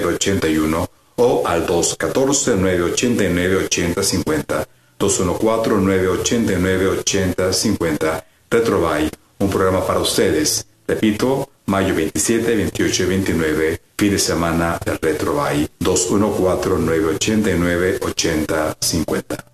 214-989-8051 o al 214-989-8050. 214-989-8050. Retrovay, un programa para ustedes. Repito, mayo 27, 28 y 29, fin de semana del Retrovay. 214-989-8050.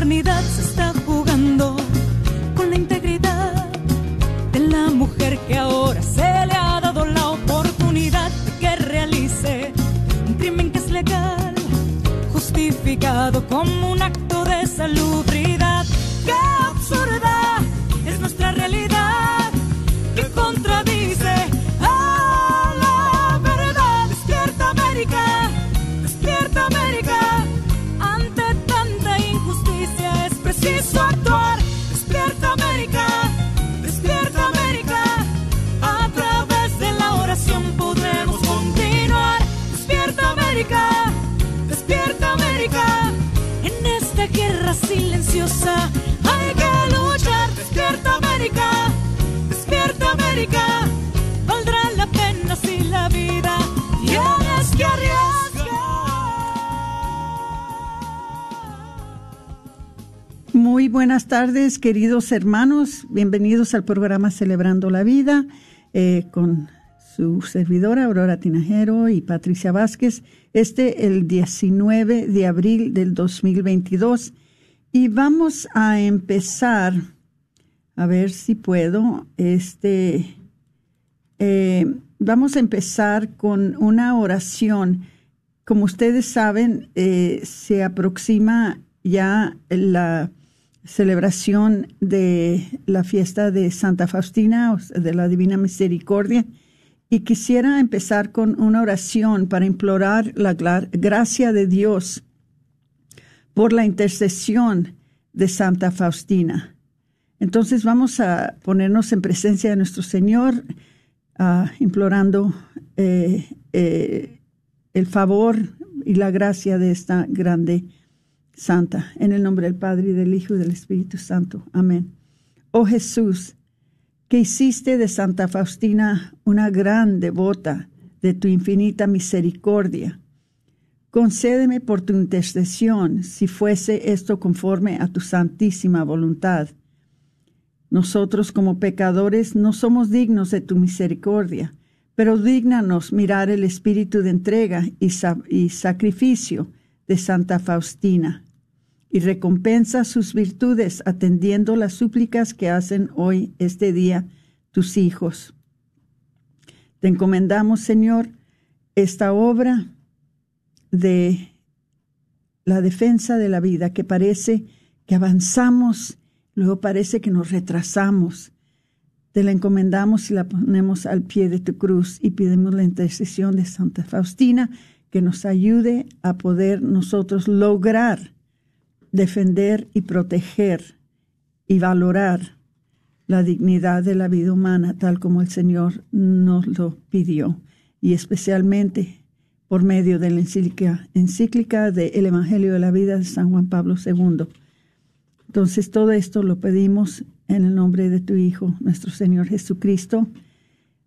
maternidad, se está jugando con la integridad de la mujer que ahora se le ha dado la oportunidad de que realice un crimen que es legal, justificado como un acto de salubridad. Buenas tardes, queridos hermanos. Bienvenidos al programa Celebrando la Vida eh, con su servidora Aurora Tinajero y Patricia Vázquez. Este el 19 de abril del 2022 y vamos a empezar, a ver si puedo, este, eh, vamos a empezar con una oración. Como ustedes saben, eh, se aproxima ya la celebración de la fiesta de Santa Faustina, de la Divina Misericordia, y quisiera empezar con una oración para implorar la gracia de Dios por la intercesión de Santa Faustina. Entonces vamos a ponernos en presencia de nuestro Señor, ah, implorando eh, eh, el favor y la gracia de esta grande santa. En el nombre del Padre y del Hijo y del Espíritu Santo. Amén. Oh Jesús, que hiciste de Santa Faustina una gran devota de tu infinita misericordia Concédeme por tu intercesión, si fuese esto conforme a tu santísima voluntad. Nosotros como pecadores no somos dignos de tu misericordia, pero dígnanos mirar el espíritu de entrega y, sacrificio de Santa Faustina, y recompensa sus virtudes atendiendo las súplicas que hacen hoy, este día, tus hijos. Te encomendamos, Señor, esta obra de la defensa de la vida, que parece que avanzamos, luego parece que nos retrasamos. Te la encomendamos y la ponemos al pie de tu cruz y pidemos la intercesión de Santa Faustina que nos ayude a poder nosotros lograr defender y proteger y valorar la dignidad de la vida humana tal como el Señor nos lo pidió y especialmente por medio de la encíclica, encíclica del Evangelio de la Vida de San Juan Pablo II. Entonces todo esto lo pedimos en el nombre de tu Hijo, nuestro Señor Jesucristo.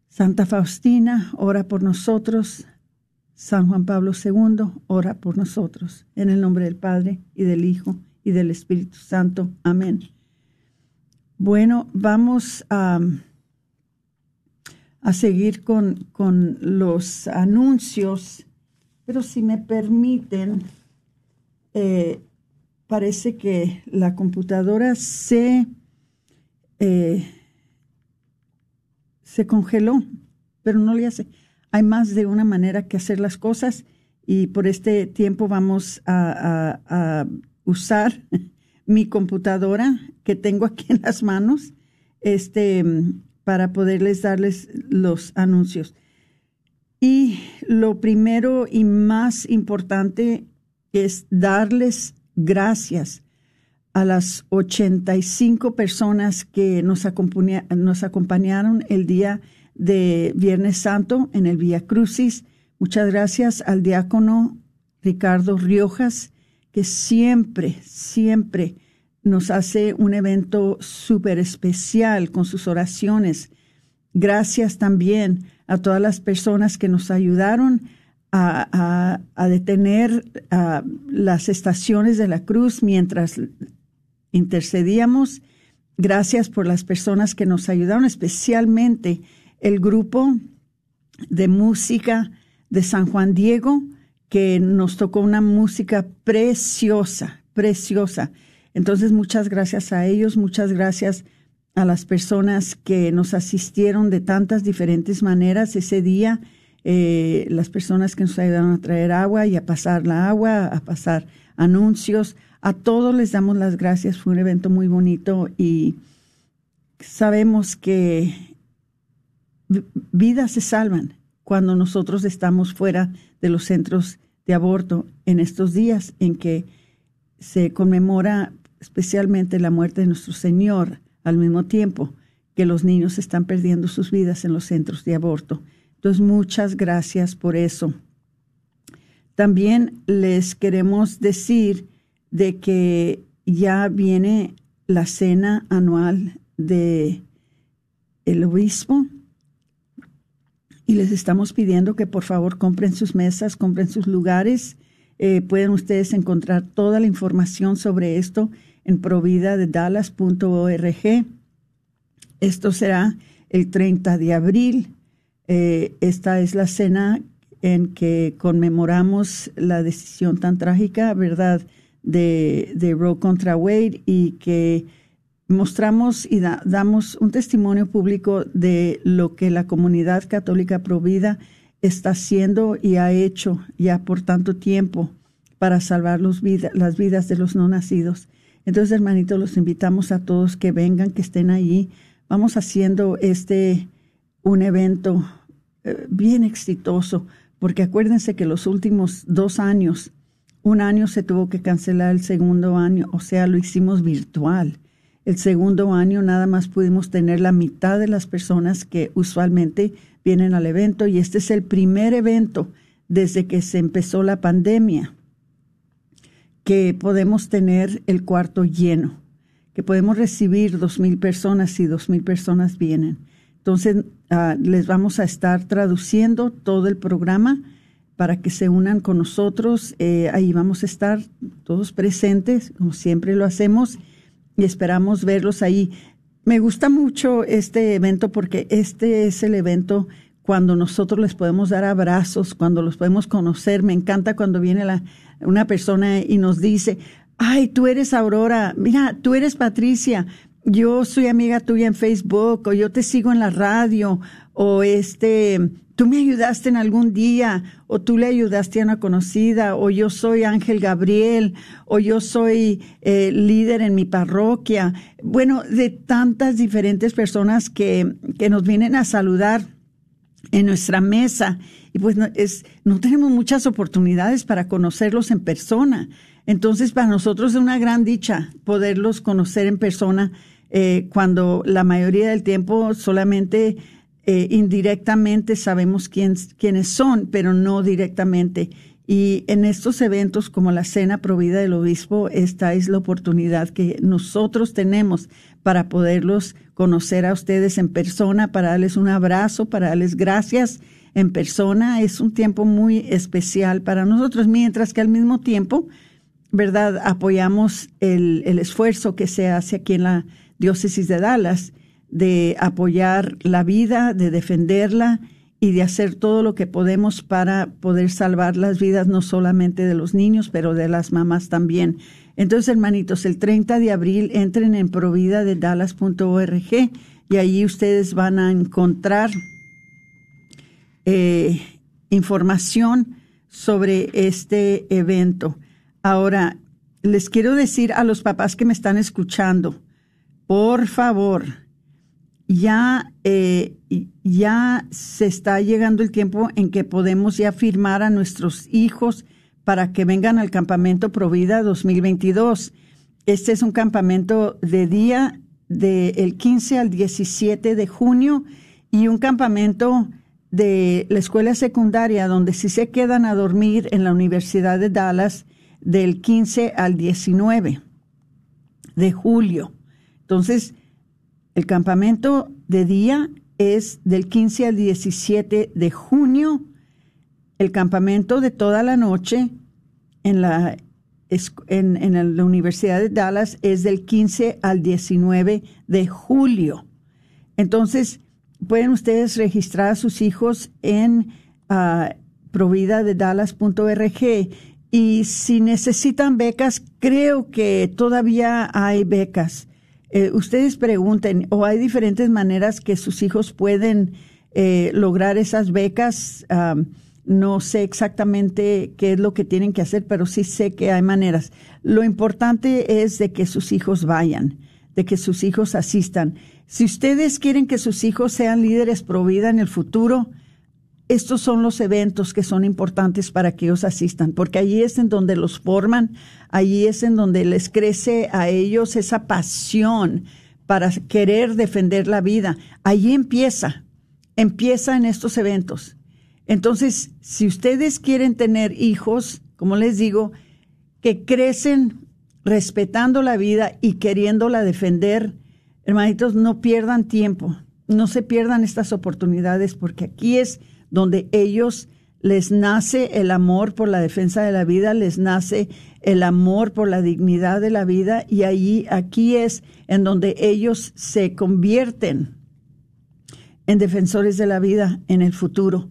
Santa Faustina, ora por nosotros. San Juan Pablo II, ora por nosotros. En el nombre del Padre y del Hijo y del Espíritu Santo. Amén. Bueno, vamos a, a seguir con, con los anuncios, pero si me permiten, eh, parece que la computadora se, eh, se congeló, pero no le hace. Hay más de una manera que hacer las cosas y por este tiempo vamos a, usar mi computadora que tengo aquí en las manos este, para poderles darles los anuncios. Y lo primero y más importante es darles gracias a las 85 personas que nos, nos acompañaron el día de Viernes Santo en el Vía Crucis. Muchas gracias al diácono Ricardo Riojas, que siempre, siempre nos hace un evento súper especial con sus oraciones. Gracias también a todas las personas que nos ayudaron a, detener las estaciones de la cruz mientras intercedíamos. Gracias por las personas que nos ayudaron, especialmente el grupo de música de San Juan Diego, que nos tocó una música preciosa, preciosa. Entonces, muchas gracias a ellos, muchas gracias a las personas que nos asistieron de tantas diferentes maneras ese día eh, las personas que nos ayudaron a traer agua y a pasar la agua, a pasar anuncios. A todos les damos las gracias. Fue un evento muy bonito y sabemos que vidas se salvan cuando nosotros estamos fuera de los centros de aborto en estos días en que se conmemora especialmente la muerte de nuestro Señor al mismo tiempo que los niños están perdiendo sus vidas en los centros de aborto. Entonces, muchas gracias por eso. También les queremos decir de que ya viene la cena anual de el obispo y les estamos pidiendo que por favor compren sus mesas, compren sus lugares. Eh, pueden ustedes encontrar toda la información sobre esto en providadedallas.org. Esto será el 30 de abril eh, esta es la cena en que conmemoramos la decisión tan trágica, ¿verdad?, de, de Roe contra Wade y que mostramos y damos un testimonio público de lo que la comunidad católica provida está haciendo y ha hecho ya por tanto tiempo para salvar las vidas de los no nacidos. Entonces, hermanitos, los invitamos a todos que vengan, que estén allí. Vamos haciendo este un evento eh, bien exitoso, porque acuérdense que los últimos dos años, un año se tuvo que cancelar el segundo año, o sea, lo hicimos virtual. El segundo año nada más pudimos tener la mitad de las personas que usualmente vienen al evento y este es el primer evento desde que se empezó la pandemia que podemos tener el cuarto lleno, que podemos recibir dos mil personas y dos mil personas vienen. Entonces, ah, les vamos a estar traduciendo todo el programa para que se unan con nosotros. Eh, ahí vamos a estar todos presentes, como siempre lo hacemos, y esperamos verlos ahí. Me gusta mucho este evento porque este es el evento cuando nosotros les podemos dar abrazos, cuando los podemos conocer. Me encanta cuando viene la, una persona y nos dice, ay, tú eres Aurora, mira, tú eres Patricia, yo soy amiga tuya en Facebook o yo te sigo en la radio o este, tú me ayudaste en algún día o tú le ayudaste a una conocida o yo soy Ángel Gabriel o yo soy eh, líder en mi parroquia. Bueno, de tantas diferentes personas que, que nos vienen a saludar en nuestra mesa y pues no, es, no tenemos muchas oportunidades para conocerlos en persona. Entonces, para nosotros es una gran dicha poderlos conocer en persona eh, cuando la mayoría del tiempo solamente eh, indirectamente sabemos quién, quiénes son, pero no directamente. Y en estos eventos como la Cena Provida del Obispo, esta es la oportunidad que nosotros tenemos para poderlos conocer a ustedes en persona, para darles un abrazo, para darles gracias en persona. Es un tiempo muy especial para nosotros, mientras que al mismo tiempo, ¿verdad? Apoyamos el, el esfuerzo que se hace aquí en la diócesis de Dallas de apoyar la vida, de defenderla y de hacer todo lo que podemos para poder salvar las vidas no solamente de los niños, pero de las mamás también. Entonces, hermanitos, el 30 de abril entren en provida de dallas.org y ahí ustedes van a encontrar eh, información sobre este evento. Ahora, les quiero decir a los papás que me están escuchando, por favor, ya, eh, ya se está llegando el tiempo en que podemos ya firmar a nuestros hijos para que vengan al campamento Provida 2022. Este es un campamento de día del 15 al 17 de junio y un campamento de la escuela secundaria donde si se quedan a dormir en la Universidad de Dallas del 15 al 19 de julio. Entonces, el campamento de día es del 15 al 17 de junio. El campamento de toda la noche en la, en, la Universidad de Dallas es del 15 al 19 de julio. Entonces, pueden ustedes registrar a sus hijos en uh, providadedallas.org y si necesitan becas, creo que todavía hay becas. Eh, ustedes pregunten, o hay diferentes maneras que sus hijos pueden eh, lograr esas becas. no sé exactamente qué es lo que tienen que hacer, pero sí sé que hay maneras. Lo importante es de que sus hijos vayan, de que sus hijos asistan. Si ustedes quieren que sus hijos sean líderes pro vida en el futuro, estos son los eventos que son importantes para que ellos asistan, porque allí es en donde los forman, allí es en donde les crece a ellos esa pasión para querer defender la vida. Allí empieza, empieza en estos eventos. Entonces, si ustedes quieren tener hijos, como les digo, que crecen respetando la vida y queriéndola defender, hermanitos, no pierdan tiempo, no se pierdan estas oportunidades, porque aquí es donde ellos les nace el amor por la defensa de la vida, les nace el amor por la dignidad de la vida y ahí aquí es en donde ellos se convierten en defensores de la vida en el futuro.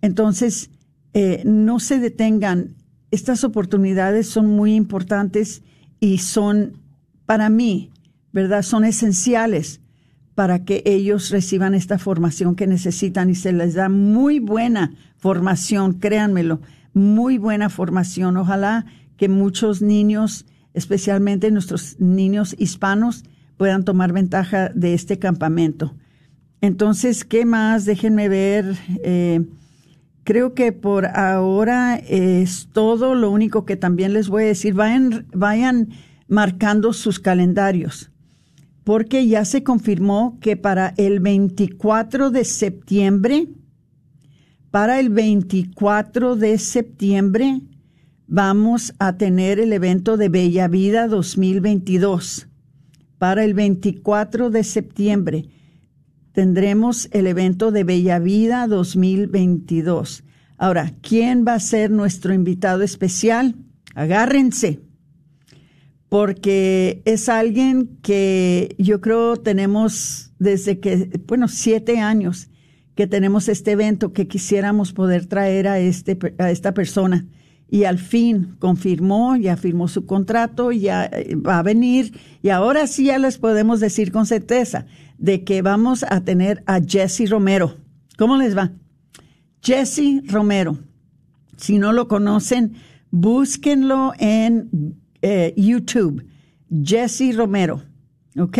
Entonces, eh, no se detengan. Estas oportunidades son muy importantes y son, para mí, ¿verdad? Son esenciales para que ellos reciban esta formación que necesitan y se les da muy buena formación, créanmelo, muy buena formación. Ojalá que muchos niños, especialmente nuestros niños hispanos, puedan tomar ventaja de este campamento. Entonces, ¿qué más? Déjenme ver. Eh, creo que por ahora es todo. Lo único que también les voy a decir, vayan, vayan marcando sus calendarios porque ya se confirmó que para el 24 de septiembre, para el 24 de septiembre, vamos a tener el evento de Bella Vida 2022. Para el 24 de septiembre tendremos el evento de Bella Vida 2022. Ahora, ¿quién va a ser nuestro invitado especial? Agárrense porque es alguien que yo creo tenemos desde que, bueno, siete años que tenemos este evento que quisiéramos poder traer a, este, a esta persona. Y al fin confirmó, ya firmó su contrato, ya eh, va a venir. Y ahora sí ya les podemos decir con certeza de que vamos a tener a Jesse Romero. ¿Cómo les va? Jesse Romero. Si no lo conocen, búsquenlo en eh, YouTube, Jesse Romero, ¿ok?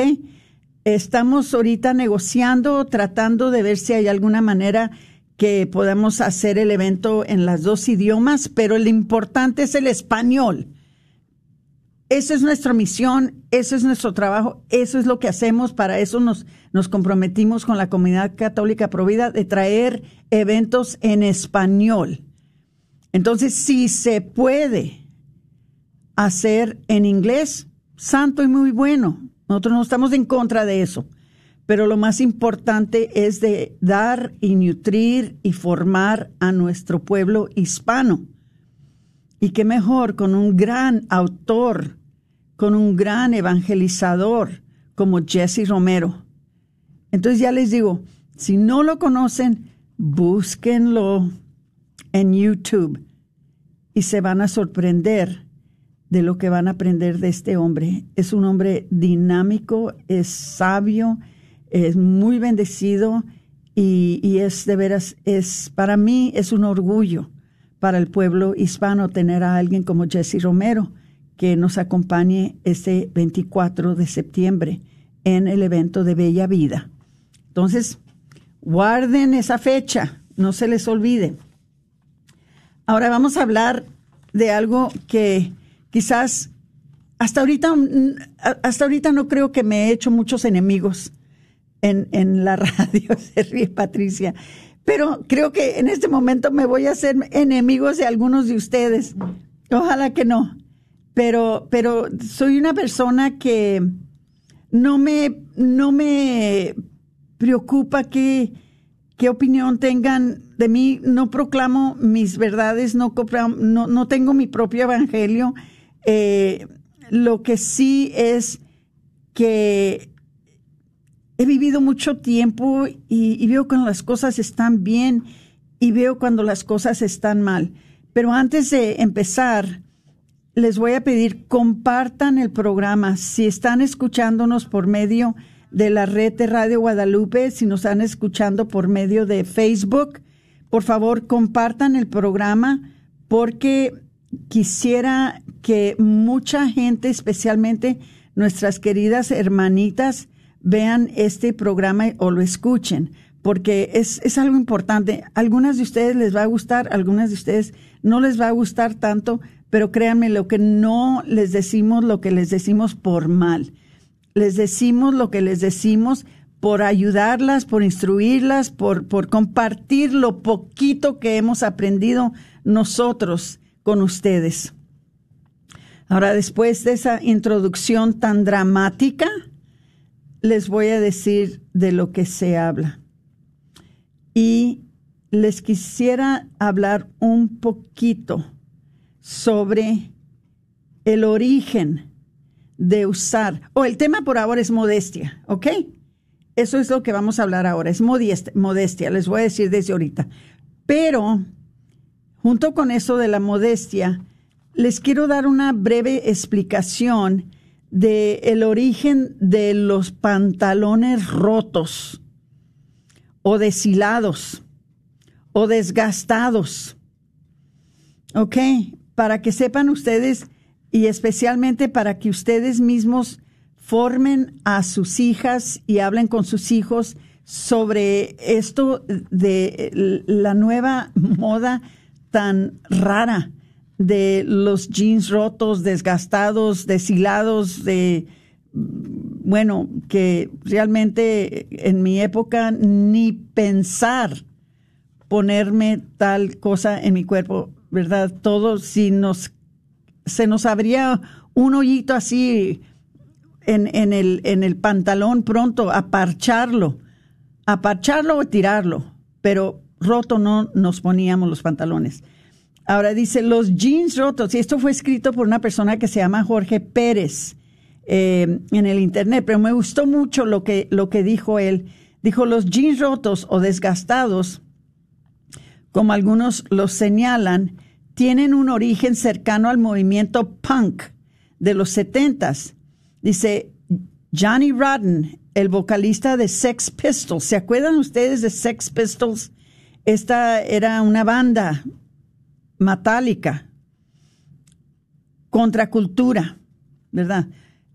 Estamos ahorita negociando, tratando de ver si hay alguna manera que podamos hacer el evento en las dos idiomas, pero lo importante es el español. Esa es nuestra misión, ese es nuestro trabajo, eso es lo que hacemos, para eso nos, nos comprometimos con la comunidad católica provida de traer eventos en español. Entonces, si se puede hacer en inglés, santo y muy bueno. Nosotros no estamos en contra de eso. Pero lo más importante es de dar y nutrir y formar a nuestro pueblo hispano. Y qué mejor con un gran autor, con un gran evangelizador como Jesse Romero. Entonces ya les digo, si no lo conocen, búsquenlo en YouTube y se van a sorprender de lo que van a aprender de este hombre. Es un hombre dinámico, es sabio, es muy bendecido y, es de veras, es para mí es un orgullo para el pueblo hispano tener a alguien como Jesse Romero que nos acompañe este 24 de septiembre en el evento de Bella Vida. Entonces, guarden esa fecha, no se les olvide. Ahora vamos a hablar de algo que quizás hasta ahorita, hasta ahorita no creo que me he hecho muchos enemigos en, en la radio, se ríe Patricia, pero creo que en este momento me voy a hacer enemigos de algunos de ustedes. Ojalá que no. Pero, pero soy una persona que no me, no me preocupa que qué opinión tengan de mí. No proclamo mis verdades, no, no, no tengo mi propio evangelio. Eh, lo que sí es que he vivido mucho tiempo y, veo cuando las cosas están bien y veo cuando las cosas están mal. Pero antes de empezar, les voy a pedir, compartan el programa. Si están escuchándonos por medio de la red de Radio Guadalupe, si nos están escuchando por medio de Facebook, por favor compartan el programa porque quisiera que mucha gente, especialmente nuestras queridas hermanitas, vean este programa o lo escuchen, porque es, es algo importante. Algunas de ustedes les va a gustar, algunas de ustedes no les va a gustar tanto, pero créanme, lo que no les decimos, lo que les decimos por mal les decimos lo que les decimos por ayudarlas, por instruirlas, por, por compartir lo poquito que hemos aprendido nosotros con ustedes. Ahora, después de esa introducción tan dramática, les voy a decir de lo que se habla. Y les quisiera hablar un poquito sobre el origen de usar, o el tema por ahora es modestia, ¿ok? Eso es lo que vamos a hablar ahora, es modestia, modestia, les voy a decir desde ahorita. Pero, junto con eso de la modestia, les quiero dar una breve explicación de el origen de los pantalones rotos o deshilados o desgastados. ¿Ok? Para que sepan ustedes y especialmente para que ustedes mismos formen a sus hijas y hablen con sus hijos sobre esto de la nueva moda tan rara de los jeans rotos, desgastados, deshilados, de bueno, que realmente en mi época ni pensar ponerme tal cosa en mi cuerpo, ¿verdad? Todo si nos se nos abría un hoyito así en, en, el, en el pantalón pronto, a parcharlo, a parcharlo o tirarlo, pero roto no nos poníamos los pantalones. Ahora dice, los jeans rotos, y esto fue escrito por una persona que se llama Jorge Pérez eh, en el internet, pero me gustó mucho lo que, lo que dijo él. Dijo, los jeans rotos o desgastados, como algunos los señalan, tienen un origen cercano al movimiento punk de los setentas. Dice Johnny Rotten, el vocalista de Sex Pistols. ¿Se acuerdan ustedes de Sex Pistols? Esta era una banda metálica, contracultura, ¿verdad?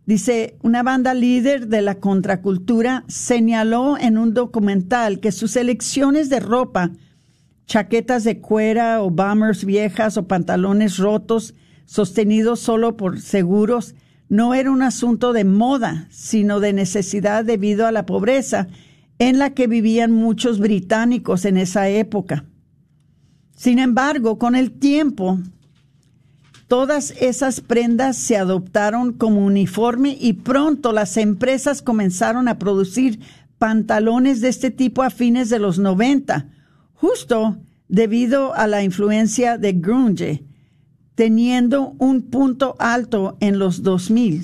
Dice, una banda líder de la contracultura señaló en un documental que sus elecciones de ropa chaquetas de cuera o bombers viejas o pantalones rotos sostenidos solo por seguros no era un asunto de moda, sino de necesidad debido a la pobreza en la que vivían muchos británicos en esa época. Sin embargo, con el tiempo, todas esas prendas se adoptaron como uniforme y pronto las empresas comenzaron a producir pantalones de este tipo a fines de los 90, justo debido a la influencia de grunge, teniendo un punto alto en los 2000,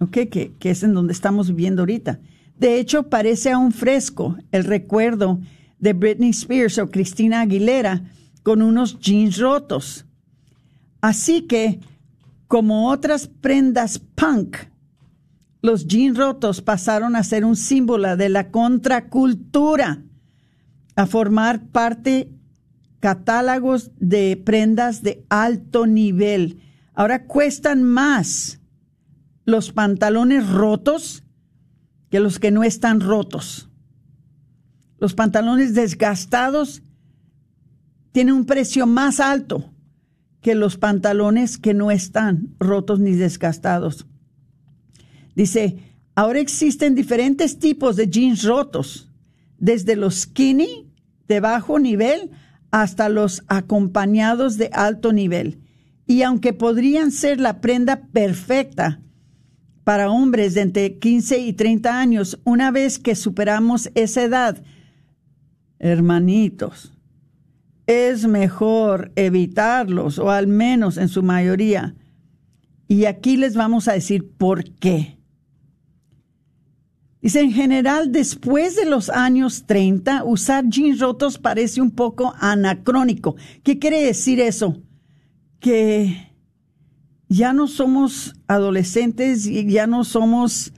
okay, que, que es en donde estamos viviendo ahorita. De hecho, parece aún fresco el recuerdo de Britney Spears o Christina Aguilera con unos jeans rotos. Así que, como otras prendas punk, los jeans rotos pasaron a ser un símbolo de la contracultura, a formar parte catálogos de prendas de alto nivel. Ahora cuestan más los pantalones rotos que los que no están rotos. Los pantalones desgastados tienen un precio más alto que los pantalones que no están rotos ni desgastados. Dice, ahora existen diferentes tipos de jeans rotos, desde los skinny de bajo nivel hasta los acompañados de alto nivel. Y aunque podrían ser la prenda perfecta para hombres de entre 15 y 30 años, una vez que superamos esa edad, hermanitos, es mejor evitarlos, o al menos en su mayoría. Y aquí les vamos a decir por qué. Dice, en general, después de los años 30, usar jeans rotos parece un poco anacrónico. ¿Qué quiere decir eso? Que ya no somos adolescentes, ya no somos,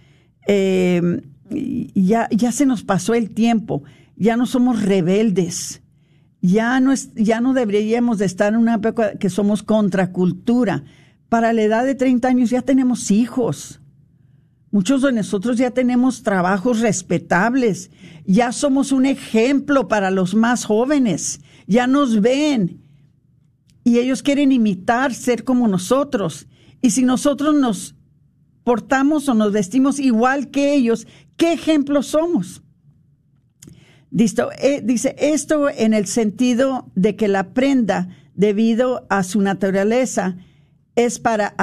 eh, ya, ya se nos pasó el tiempo, ya no somos rebeldes, ya no, es, ya no deberíamos de estar en una época que somos contracultura. Para la edad de 30 años ya tenemos hijos Muchos de nosotros ya tenemos trabajos respetables, ya somos un ejemplo para los más jóvenes, ya nos ven y ellos quieren imitar, ser como nosotros. Y si nosotros nos portamos o nos vestimos igual que ellos, ¿qué ejemplo somos? Eh, dice esto en el sentido de que la prenda, debido a su naturaleza, es para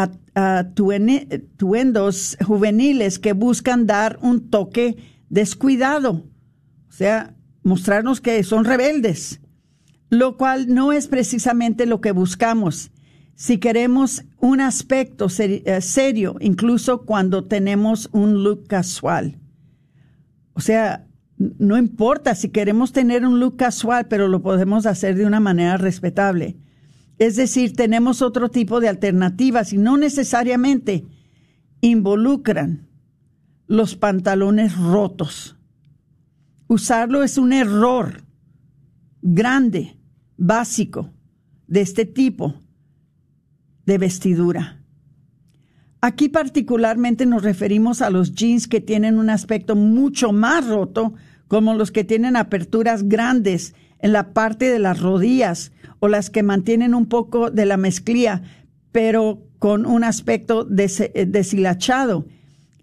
tuendos juveniles que buscan dar un toque descuidado, o sea, mostrarnos que son rebeldes, lo cual no es precisamente lo que buscamos. Si queremos un aspecto eh, serio, incluso cuando tenemos un look casual. O sea, no importa si queremos tener un look casual, pero lo podemos hacer de una manera respetable. Es decir, tenemos otro tipo de alternativas y no necesariamente involucran los pantalones rotos. Usarlo es un error grande, básico, de este tipo de vestidura. Aquí particularmente nos referimos a los jeans que tienen un aspecto mucho más roto, como los que tienen aperturas grandes en la parte de las rodillas o las que mantienen un poco de la mezclilla, pero con un aspecto eh, deshilachado.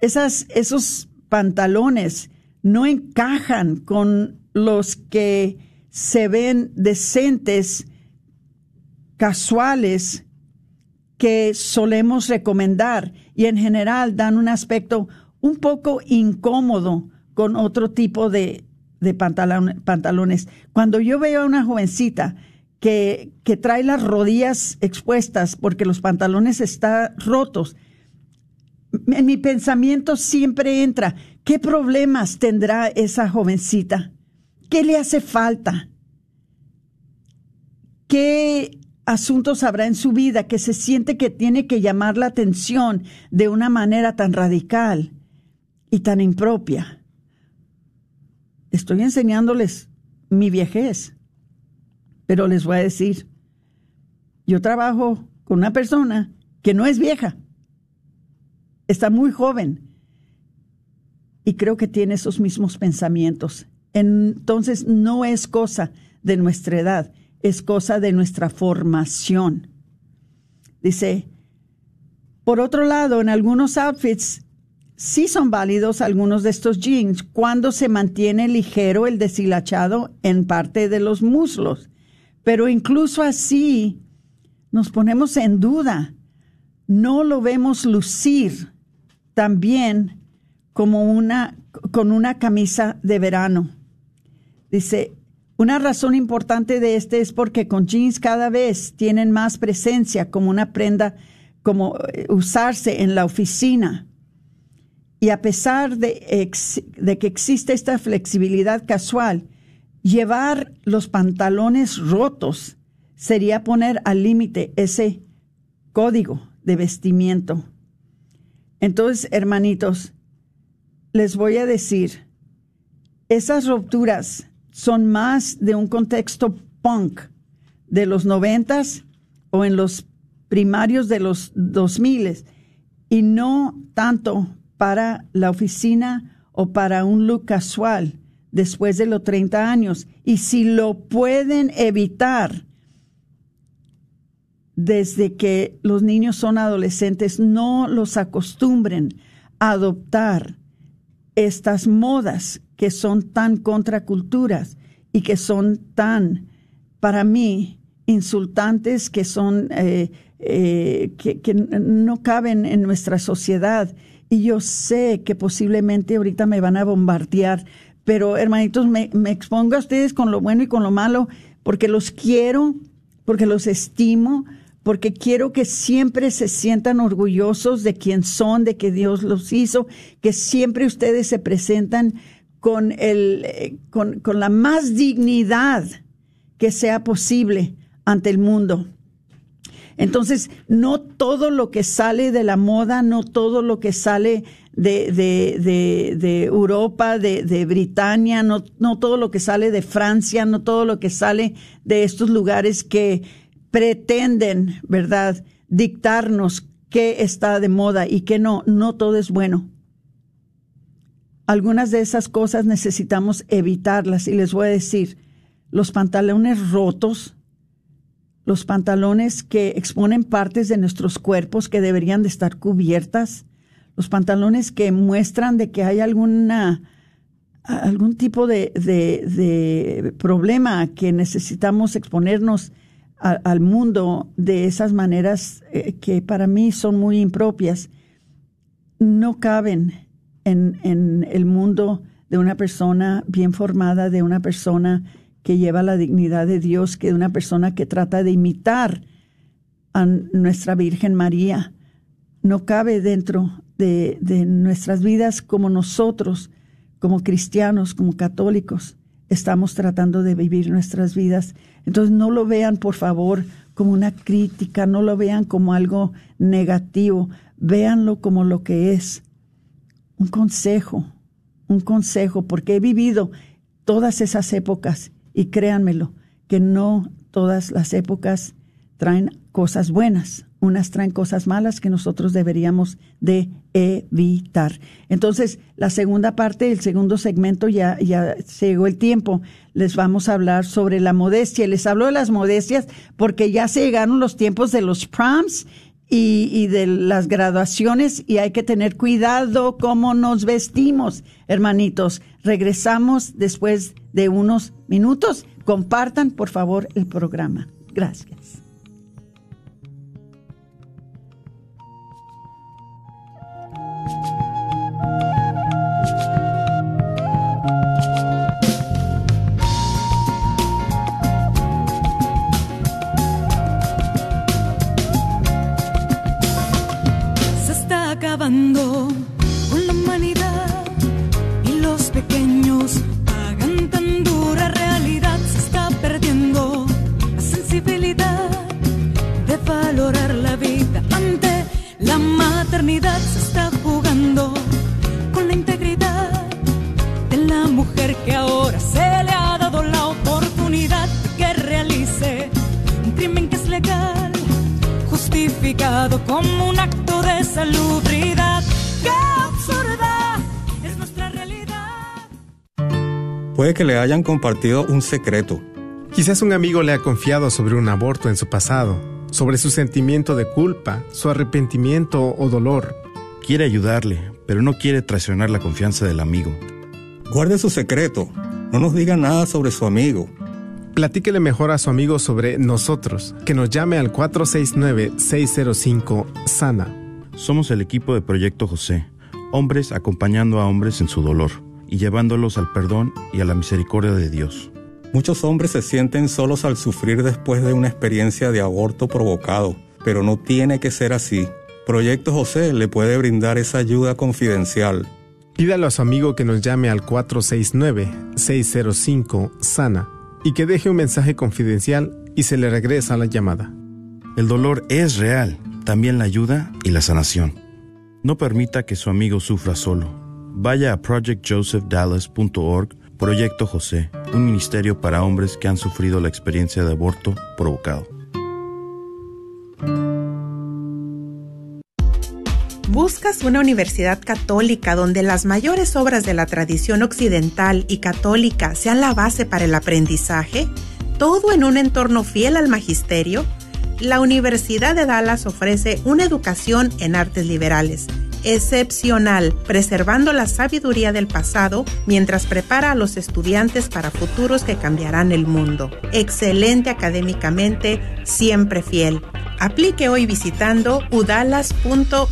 Esas, esos pantalones no encajan con los que se ven decentes, casuales, que solemos recomendar y en general dan un aspecto un poco incómodo con otro tipo de, de pantalones. Cuando yo veo a una jovencita que, que trae las rodillas expuestas porque los pantalones están rotos, en mi pensamiento siempre entra, ¿qué problemas tendrá esa jovencita? ¿Qué le hace falta? ¿Qué asuntos habrá en su vida que se siente que tiene que llamar la atención de una manera tan radical y tan impropia? Estoy enseñándoles mi viejez, pero les voy a decir, yo trabajo con una persona que no es vieja, está muy joven y creo que tiene esos mismos pensamientos. Entonces no es cosa de nuestra edad, es cosa de nuestra formación. Dice, por otro lado, en algunos outfits sí son válidos algunos de estos jeans cuando se mantiene ligero el deshilachado en parte de los muslos, Pero incluso así nos ponemos en duda. No lo vemos lucir también como una, con una camisa de verano. Dice, una razón importante de este es porque con jeans cada vez tienen más presencia como una prenda, como eh, usarse en la oficina. Y a pesar de, de que existe esta flexibilidad casual, llevar los pantalones rotos sería poner al límite ese código de vestimiento. Entonces, hermanitos, les voy a decir, esas rupturas son más de un contexto punk de los noventas o en los primarios de los dos miles y no tanto para la oficina o para un look casual después de los 30 años. Y si lo pueden evitar desde que los niños son adolescentes, no los acostumbren a adoptar estas modas que son tan contraculturas y que son tan, para mí, insultantes, que son, eh, eh, que, no caben en nuestra sociedad. Y yo sé que posiblemente ahorita me van a bombardear, pero hermanitos, me, me expongo a ustedes con lo bueno y con lo malo, porque los quiero, porque los estimo, porque quiero que siempre se sientan orgullosos de quién son, de que Dios los hizo, que siempre ustedes se presentan con, el, eh, con, con la más dignidad que sea posible ante el mundo. Entonces, no todo lo que sale de la moda, no todo lo que sale de, de, de, de Europa, de, Britania, no, no todo lo que sale de Francia, no todo lo que sale de estos lugares que pretenden, ¿verdad?, dictarnos qué está de moda y qué no. No todo es bueno algunas de esas cosas necesitamos evitarlas. Y les voy a decir, los pantalones rotos, los pantalones que exponen partes de nuestros cuerpos que deberían de estar cubiertas, los pantalones que muestran de que hay alguna algún tipo de, de, problema que necesitamos exponernos al mundo de esas maneras eh, que para mí son muy impropias, no caben en, el mundo de una persona bien formada, de una persona que lleva la dignidad de Dios, que de una persona que trata de imitar a nuestra Virgen María. No cabe dentro de, de nuestras vidas como nosotros, como cristianos, como católicos, estamos tratando de vivir nuestras vidas. Entonces no lo vean, por favor, como una crítica, no lo vean como algo negativo, véanlo como lo que es, un consejo, un consejo, porque he vivido todas esas épocas y créanmelo, que no todas las épocas traen cosas buenas, unas traen cosas malas que nosotros deberíamos de evitar. Entonces, la segunda parte, el segundo segmento, ya, ya llegó el tiempo. Les vamos a hablar sobre la modestia. Les hablo de las modestias porque ya se llegaron los tiempos de los proms y, de las graduaciones y hay que tener cuidado cómo nos vestimos, hermanitos. Regresamos después de unos minutos. Compartan, por favor, el programa. Gracias. Maternidad. Se está jugando con la integridad de la mujer que ahora se le ha dado la oportunidad de que realice un crimen que es legal justificado como un acto de salubridad. ¡Qué absurda es nuestra realidad! Puede que le hayan compartido un secreto. Quizás un amigo le ha confiado sobre un aborto en su pasado, sobre su sentimiento de culpa, su arrepentimiento o dolor. Quiere ayudarle, pero no quiere traicionar la confianza del amigo. Guarde su secreto. No nos diga nada sobre su amigo. Platíquele mejor a su amigo sobre nosotros, que nos llame al 469-605-SANA. Somos el equipo de Proyecto José, hombres acompañando a hombres en su dolor y llevándolos al perdón y a la misericordia de Dios. Muchos hombres se sienten solos al sufrir después de una experiencia de aborto provocado, pero no tiene que ser así. Proyecto José le puede brindar esa ayuda confidencial. Pídalo a su amigo que nos llame al 469-605-SANA y que deje un mensaje confidencial y se le regresa la llamada. El dolor es real, también la ayuda y la sanación. No permita que su amigo sufra solo. Vaya a projectjosephdallas.org, Proyecto José, un ministerio para hombres que han sufrido la experiencia de aborto provocado. ¿Buscas una universidad católica donde las mayores obras de la tradición occidental y católica sean la base para el aprendizaje? ¿Todo en un entorno fiel al magisterio? La Universidad de Dallas ofrece una educación en artes liberales excepcional, preservando la sabiduría del pasado mientras prepara a los estudiantes para futuros que cambiarán el mundo. Excelente académicamente, siempre fiel. Aplique hoy visitando udalas.edu.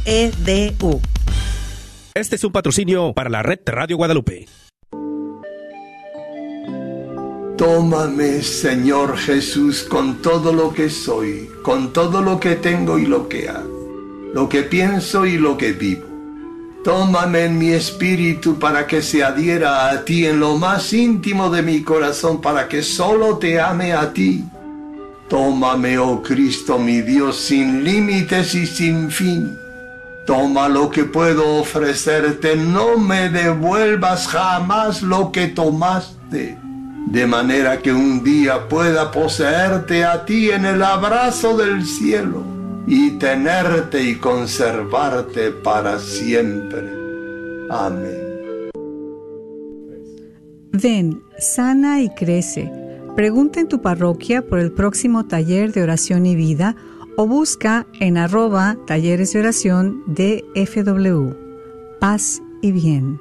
Este es un patrocinio para la red Radio Guadalupe. Tómame, Señor Jesús, con todo lo que soy, con todo lo que tengo y lo que hago lo que pienso y lo que vivo. Tómame en mi espíritu para que se adhiera a ti en lo más íntimo de mi corazón, para que solo te ame a ti. Tómame, oh Cristo, mi Dios, sin límites y sin fin. Toma lo que puedo ofrecerte, no me devuelvas jamás lo que tomaste, de manera que un día pueda poseerte a ti en el abrazo del cielo y tenerte y conservarte para siempre. Amén. Ven, sana y crece. Pregunta en tu parroquia por el próximo taller de oración y vida o busca en arroba talleres de oración de FW. Paz y bien.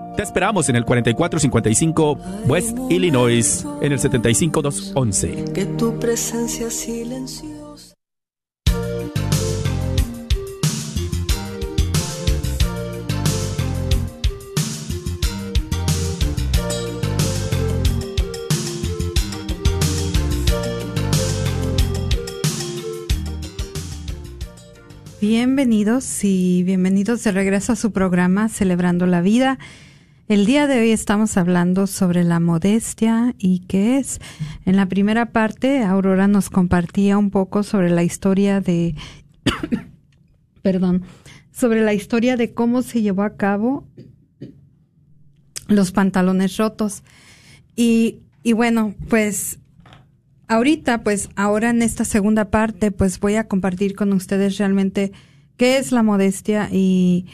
Te esperamos en el 4455 West Illinois, en el 75211. Que tu presencia silenciosa. Bienvenidos y bienvenidos de regreso a su programa Celebrando la Vida. El día de hoy estamos hablando sobre la modestia y qué es. En la primera parte, Aurora nos compartía un poco sobre la historia de, perdón, sobre la historia de cómo se llevó a cabo los pantalones rotos. Y, y bueno, pues ahorita, pues ahora en esta segunda parte, pues voy a compartir con ustedes realmente qué es la modestia y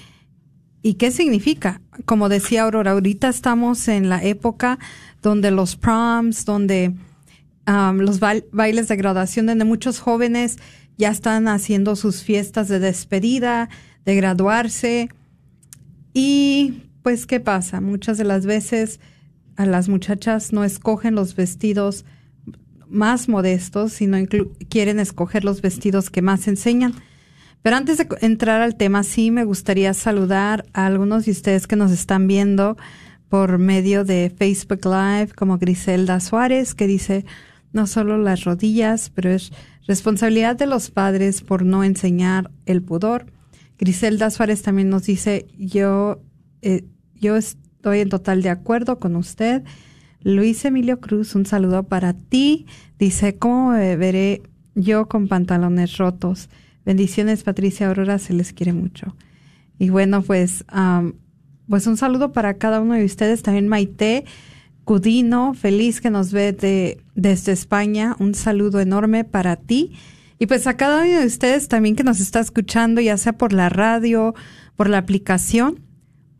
¿Y qué significa? Como decía Aurora, ahorita estamos en la época donde los proms, donde um, los bailes de graduación, donde muchos jóvenes ya están haciendo sus fiestas de despedida, de graduarse. Y pues, ¿qué pasa? Muchas de las veces a las muchachas no escogen los vestidos más modestos, sino quieren escoger los vestidos que más enseñan. Pero antes de entrar al tema, sí me gustaría saludar a algunos de ustedes que nos están viendo por medio de Facebook Live, como Griselda Suárez, que dice, no solo las rodillas, pero es responsabilidad de los padres por no enseñar el pudor. Griselda Suárez también nos dice, yo, eh, yo estoy en total de acuerdo con usted. Luis Emilio Cruz, un saludo para ti. Dice, ¿cómo veré yo con pantalones rotos? Bendiciones, Patricia Aurora, se les quiere mucho. Y bueno, pues, pues un saludo para cada uno de ustedes. También Maite Cudino, feliz que nos ve de, desde España. Un saludo enorme para ti. Y pues a cada uno de ustedes también que nos está escuchando, ya sea por la radio, por la aplicación,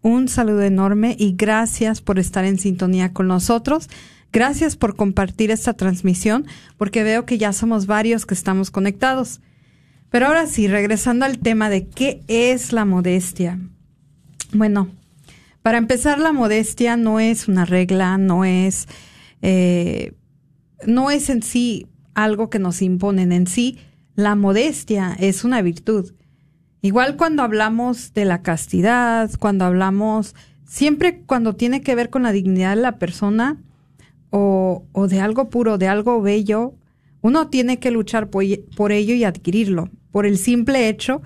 un saludo enorme y gracias por estar en sintonía con nosotros. Gracias por compartir esta transmisión, porque veo que ya somos varios que estamos conectados. Pero ahora sí, regresando al tema de qué es la modestia. Bueno, para empezar, la modestia no es una regla, no es, eh, no es en sí algo que nos imponen. En sí, la modestia es una virtud. Igual cuando hablamos de la castidad, cuando hablamos, siempre cuando tiene que ver con la dignidad de la persona o, o de algo puro, de algo bello, uno tiene que luchar por, por ello y adquirirlo, por el simple hecho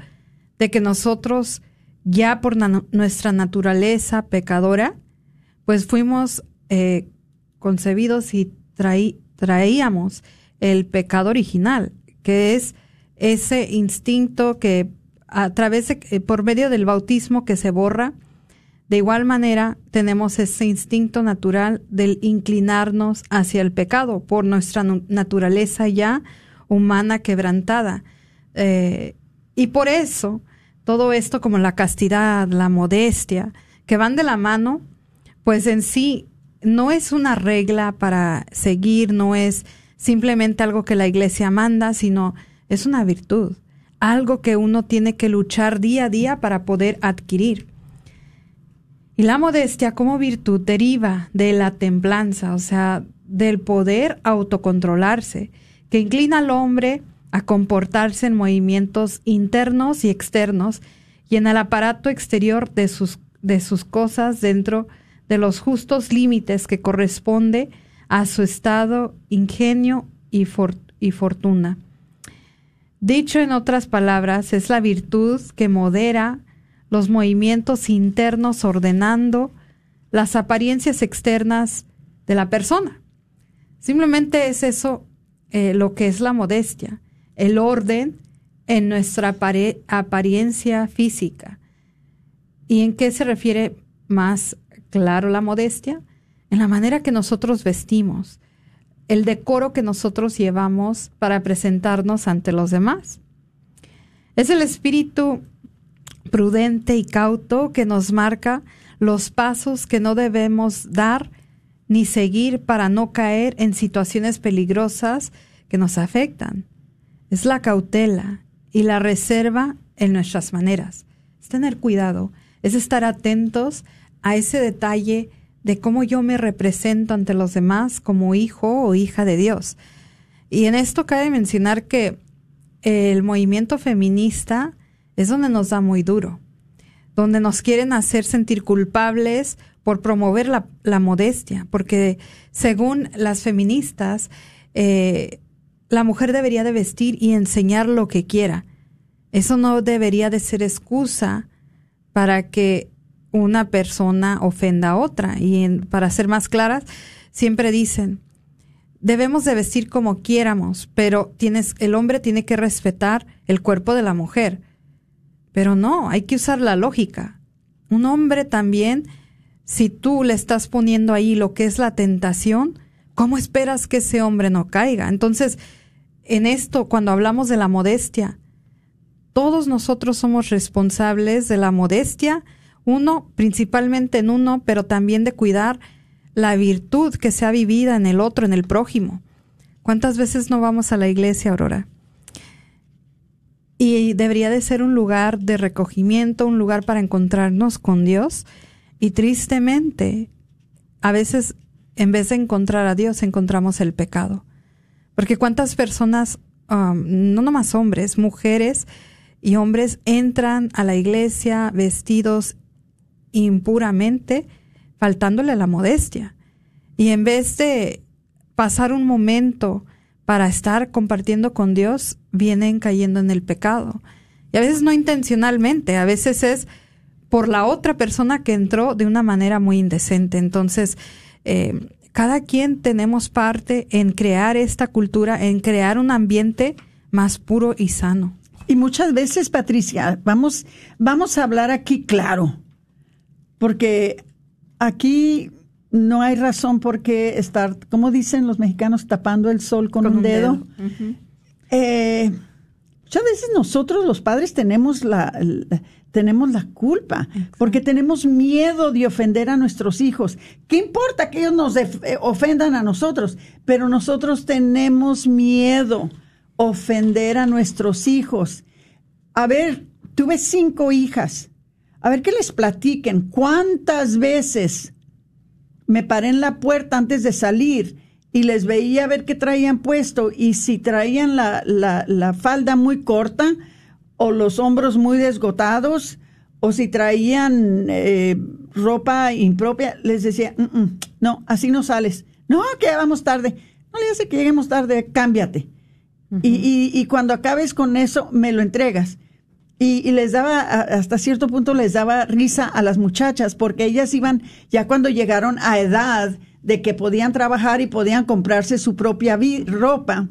de que nosotros ya por nuestra naturaleza pecadora, pues fuimos eh, concebidos y traíamos el pecado original, que es ese instinto que a través de, eh, por medio del bautismo que se borra, de igual manera tenemos ese instinto natural del inclinarnos hacia el pecado por nuestra naturaleza ya humana quebrantada. Eh, y por eso todo esto como la castidad, la modestia, que van de la mano, pues en sí no es una regla para seguir, no es simplemente algo que la iglesia manda, sino es una virtud, algo que uno tiene que luchar día a día para poder adquirir. Y la modestia como virtud deriva de la templanza, o sea, del poder autocontrolarse, que inclina al hombre a comportarse en movimientos internos y externos y en el aparato exterior de sus, de sus cosas dentro de los justos límites que corresponde a su estado, ingenio y, y fortuna. Dicho en otras palabras, es la virtud que modera los movimientos internos ordenando las apariencias externas de la persona. Simplemente es eso eh, lo que es la modestia el orden en nuestra apariencia física. ¿Y en qué se refiere más claro la modestia? En la manera que nosotros vestimos, el decoro que nosotros llevamos para presentarnos ante los demás. Es el espíritu prudente y cauto que nos marca los pasos que no debemos dar ni seguir para no caer en situaciones peligrosas que nos afectan es la cautela y la reserva en nuestras maneras. Es tener cuidado, es estar atentos a ese detalle de cómo yo me represento ante los demás como hijo o hija de Dios. Y en esto cabe mencionar que el movimiento feminista es donde nos da muy duro, donde nos quieren hacer sentir culpables por promover la, modestia, porque según las feministas, eh, la mujer debería de vestir y enseñar lo que quiera. Eso no debería de ser excusa para que una persona ofenda a otra. Y para ser más claras, siempre dicen, debemos de vestir como quieramos, pero tienes, el hombre tiene que respetar el cuerpo de la mujer. Pero no, hay que usar la lógica. Un hombre también, si tú le estás poniendo ahí lo que es la tentación, ¿cómo esperas que ese hombre no caiga? Entonces, en esto, cuando hablamos de la modestia, todos nosotros somos responsables de la modestia, uno, principalmente en uno, pero también de cuidar la virtud que sea vivida en el otro, en el prójimo. ¿Cuántas veces no vamos a la iglesia, Aurora? Y debería de ser un lugar de recogimiento, un lugar para encontrarnos con Dios. Y tristemente, a veces, en vez de encontrar a Dios, encontramos el pecado. Porque cuántas personas, um, no nomás hombres, mujeres y hombres entran a la iglesia vestidos impuramente, faltándole la modestia. Y en vez de pasar un momento para estar compartiendo con Dios, vienen cayendo en el pecado. Y a veces no intencionalmente, a veces es por la otra persona que entró de una manera muy indecente. Entonces, eh, cada quien tenemos parte en crear esta cultura, en crear un ambiente más puro y sano. Y muchas veces, Patricia, vamos, vamos a hablar aquí claro, porque aquí no hay razón por qué estar, como dicen los mexicanos, tapando el sol con, un, dedo. Eh, Muchas veces nosotros los padres tenemos la, la- tenemos la culpa porque tenemos miedo de ofender a nuestros hijos. ¿Qué importa que ellos nos eh, ofendan a nosotros? Pero nosotros tenemos miedo ofender a nuestros hijos. A ver, tuve cinco hijas. A ver que les platiquen cuántas veces me paré en la puerta antes de salir y les veía a ver qué traían puesto y si traían la, la, la falda muy corta o los hombros muy desgotados o si traían eh, ropa impropia, les decía, "Mm, mm, no, así no sales. No, que ya vamos tarde. No le hace que lleguemos tarde, cámbiate. y, y, y cuando acabes con eso, me lo entregas. Y, y les daba, hasta cierto punto les daba risa a las muchachas, porque ellas iban, ya cuando llegaron a edad de que podían trabajar y podían comprarse su propia ropa,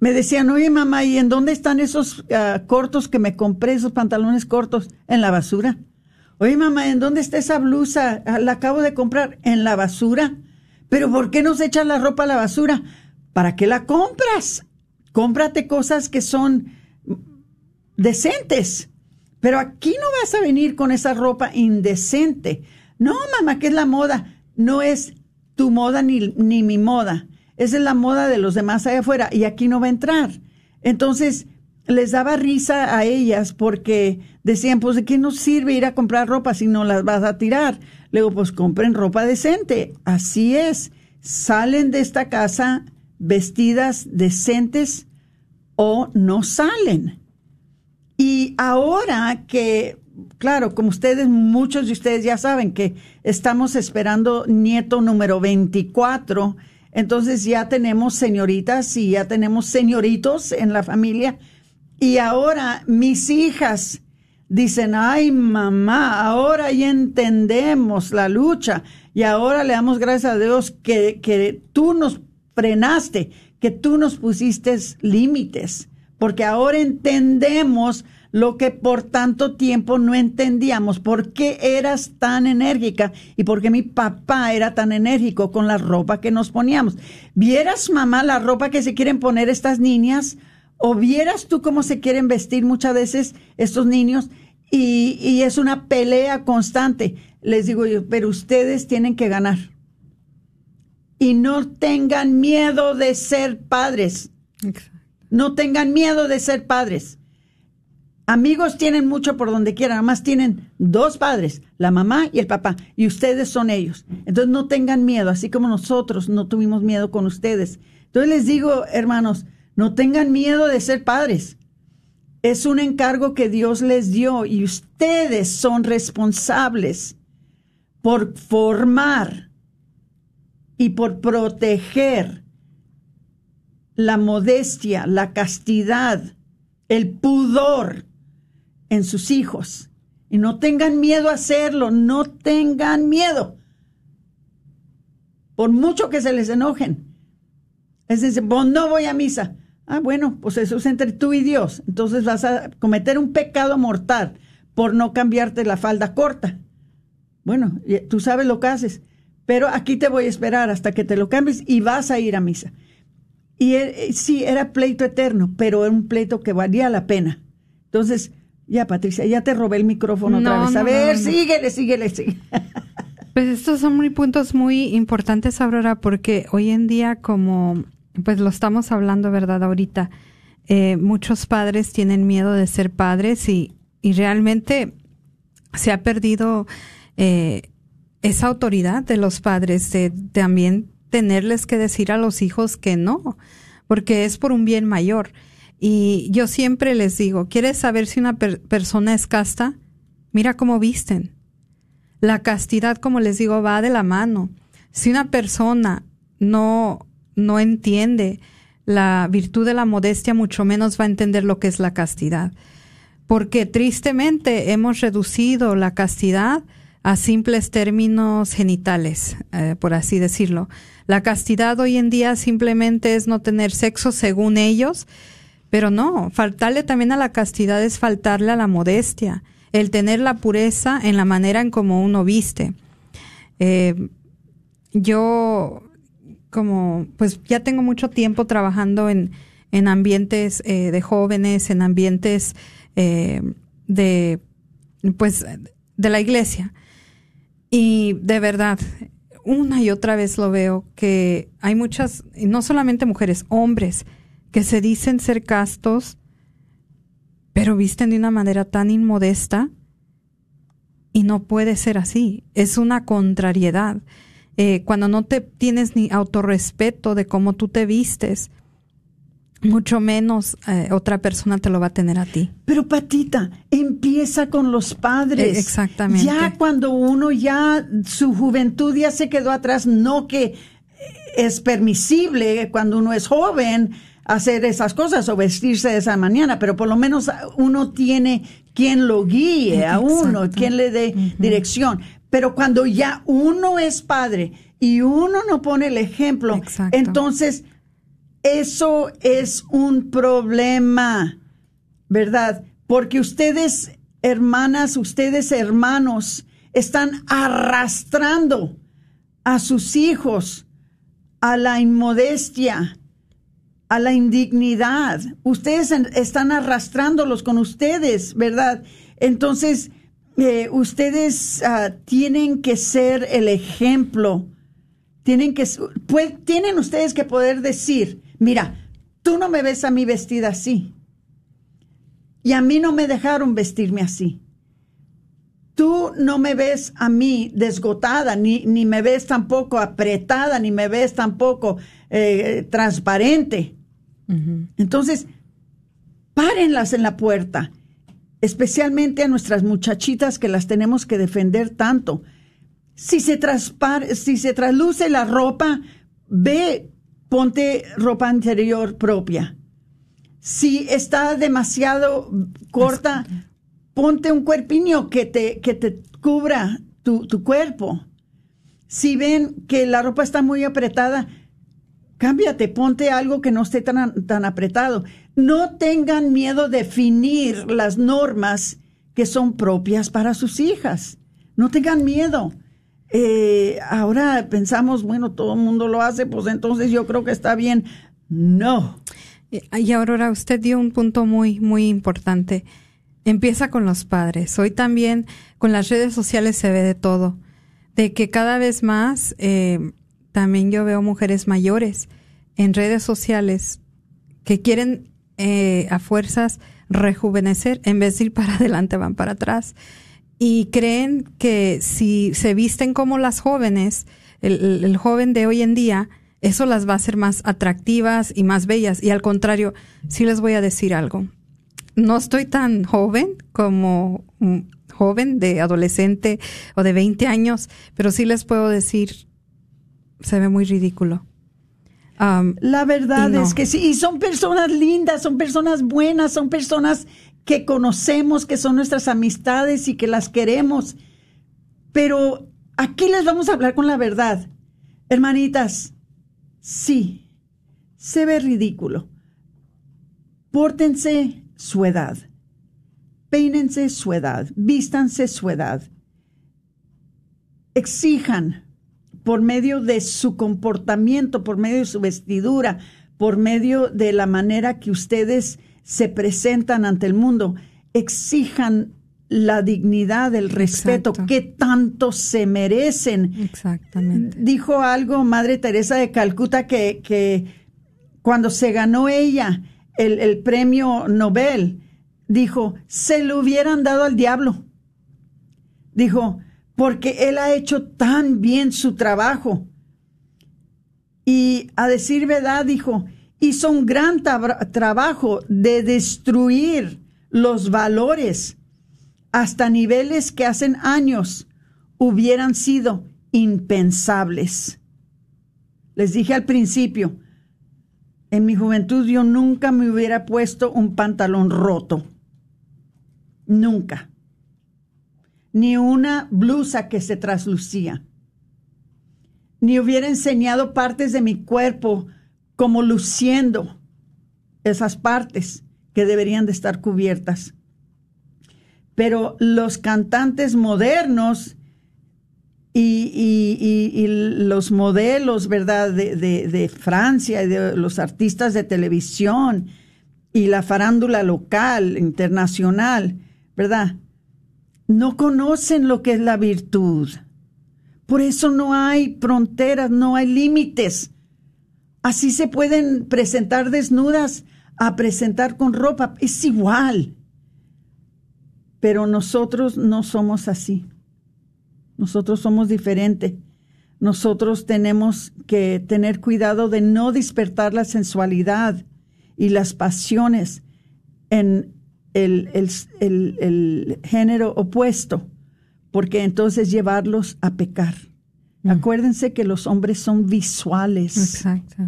me decían, oye mamá, ¿y en dónde están esos ah, cortos que me compré, esos pantalones cortos? En la basura. Oye mamá, ¿en dónde está esa blusa? Ah, La acabo de comprar. En la basura. Pero ¿por qué nos echas la ropa a la basura? ¿Para qué la compras? Cómprate cosas que son decentes. Pero aquí no vas a venir con esa ropa indecente. No, mamá, que es la moda. No es tu moda ni, ni mi moda. Esa es la moda de los demás allá afuera y aquí no va a entrar. Entonces, les daba risa a ellas porque decían, pues, ¿de qué nos sirve ir a comprar ropa si no las vas a tirar? Luego, pues, compren ropa decente. Así es. Salen de esta casa vestidas decentes o no salen. Ahora que, claro, como ustedes, muchos de ustedes ya saben que estamos esperando nieto número 24, entonces ya tenemos señoritas y ya tenemos señoritos en la familia. Y ahora mis hijas dicen, ay mamá, ahora ya entendemos la lucha y ahora le damos gracias a Dios que, que tú nos frenaste, que tú nos pusiste límites, porque ahora entendemos lo que por tanto tiempo no entendíamos, por qué eras tan enérgica y por qué mi papá era tan enérgico con la ropa que nos poníamos. ¿Vieras, mamá, la ropa que se quieren poner estas niñas? ¿O vieras tú cómo se quieren vestir muchas veces estos niños? Y, y es una pelea constante. Les digo yo, pero ustedes tienen que ganar. Y no tengan miedo de ser padres. No tengan miedo de ser padres. Amigos tienen mucho por donde quieran, además tienen dos padres, la mamá y el papá, y ustedes son ellos. Entonces no tengan miedo, así como nosotros no tuvimos miedo con ustedes. Entonces les digo, hermanos, no tengan miedo de ser padres. Es un encargo que Dios les dio y ustedes son responsables por formar y por proteger la modestia, la castidad, el pudor en sus hijos. Y no tengan miedo a hacerlo, no tengan miedo. Por mucho que se les enojen. Es decir, pues no voy a misa. Ah, bueno, pues eso es entre tú y Dios. Entonces vas a cometer un pecado mortal por no cambiarte la falda corta. Bueno, tú sabes lo que haces, pero aquí te voy a esperar hasta que te lo cambies y vas a ir a misa. Y eh, sí, era pleito eterno, pero era un pleito que valía la pena. Entonces, ya Patricia, ya te robé el micrófono otra vez. A no, ver, no. síguele, síguele, síguele. Pues estos son muy puntos muy importantes, Aurora, porque hoy en día, como pues lo estamos hablando, ¿verdad? Ahorita, eh, muchos padres tienen miedo de ser padres y, y realmente se ha perdido eh, esa autoridad de los padres de también tenerles que decir a los hijos que no, porque es por un bien mayor. Y yo siempre les digo, ¿quieres saber si una per- persona es casta? Mira cómo visten. La castidad, como les digo, va de la mano. Si una persona no, no entiende la virtud de la modestia, mucho menos va a entender lo que es la castidad. Porque tristemente hemos reducido la castidad a simples términos genitales, eh, por así decirlo. La castidad hoy en día simplemente es no tener sexo según ellos, pero no, faltarle también a la castidad es faltarle a la modestia, el tener la pureza en la manera en como uno viste. Eh, yo, como, pues ya tengo mucho tiempo trabajando en, en ambientes eh, de jóvenes, en ambientes eh, de, pues, de la iglesia. Y de verdad, una y otra vez lo veo que hay muchas, no solamente mujeres, hombres, que se dicen ser castos, pero visten de una manera tan inmodesta y no puede ser así. Es una contrariedad. Eh, cuando no te tienes ni autorrespeto de cómo tú te vistes, mucho menos eh, otra persona te lo va a tener a ti. Pero Patita, empieza con los padres. Eh, exactamente. Ya cuando uno ya, su juventud ya se quedó atrás, no que es permisible cuando uno es joven hacer esas cosas o vestirse de esa manera, pero por lo menos uno tiene quien lo guíe a uno, quien le dé dirección. Pero cuando ya uno es padre y uno no pone el ejemplo, entonces eso es un problema, ¿verdad? Porque ustedes, hermanas, ustedes, hermanos, están arrastrando a sus hijos a la inmodestia, a la indignidad. Ustedes están arrastrándolos con ustedes, ¿verdad? Entonces, eh, ustedes ah, tienen que ser el ejemplo. Tienen que, tienen ustedes que poder decir, mira, tú no me ves a mí vestida así. Y a mí no me dejaron vestirme así. Tú no me ves a mí desgotada, ni, ni me ves tampoco apretada, ni me ves tampoco eh, transparente. Entonces, párenlas en la puerta, especialmente a nuestras muchachitas que las tenemos que defender tanto. Si se, si se trasluce la ropa, ve ponte ropa interior propia. Si está demasiado corta, ponte un cuerpiño que te, que te cubra tu, tu cuerpo. Si ven que la ropa está muy apretada, cámbiate, ponte algo que no esté tan, tan apretado. No tengan miedo de definir las normas que son propias para sus hijas. No tengan miedo. Eh, ahora pensamos, bueno, todo el mundo lo hace, pues entonces yo creo que está bien. No. Y Aurora, usted dio un punto muy, muy importante. Empieza con los padres. Hoy también con las redes sociales se ve de todo. De que cada vez más eh, también yo veo mujeres mayores en redes sociales que quieren eh, a fuerzas rejuvenecer en vez de ir para adelante van para atrás y creen que si se visten como las jóvenes, el, joven de hoy en día, eso las va a hacer más atractivas y más bellas. Y al contrario, sí les voy a decir algo. No estoy tan joven como un joven de adolescente o de 20 años, pero sí les puedo decir, se ve muy ridículo. la verdad es que sí, y son personas lindas, son personas buenas, son personas que conocemos, que son nuestras amistades y que las queremos. Pero aquí les vamos a hablar con la verdad. Hermanitas, sí, se ve ridículo. Pórtense su edad. Peínense su edad. Vístanse su edad. Exijan por medio de su comportamiento, por medio de su vestidura, por medio de la manera que ustedes se presentan ante el mundo, exijan la dignidad, el respeto que tanto se merecen. Exactamente. Dijo algo Madre Teresa de Calcuta que, que cuando se ganó ella el, premio Nobel, dijo, se lo hubieran dado al diablo. Dijo, porque él ha hecho tan bien su trabajo. Y a decir verdad, dijo, hizo un gran trabajo de destruir los valores hasta niveles que hace años hubieran sido impensables. Les dije al principio, en mi juventud yo nunca me hubiera puesto un pantalón roto. Nunca. Ni una blusa que se traslucía. Ni hubiera enseñado partes de mi cuerpo como luciendo esas partes que deberían de estar cubiertas. Pero los cantantes modernos y, y, y, los modelos, ¿verdad?, de, de, de Francia y de los artistas de televisión y la farándula local, internacional, ¿verdad? No conocen lo que es la virtud. Por eso no hay fronteras, no hay límites. Así se pueden presentar desnudas a presentar con ropa. Es igual. Pero nosotros no somos así. Nosotros somos diferentes. Nosotros tenemos que tener cuidado de no despertar la sensualidad y las pasiones en el, el, el, el género opuesto, porque entonces llevarlos a pecar. Acuérdense que los hombres son visuales. Exacto.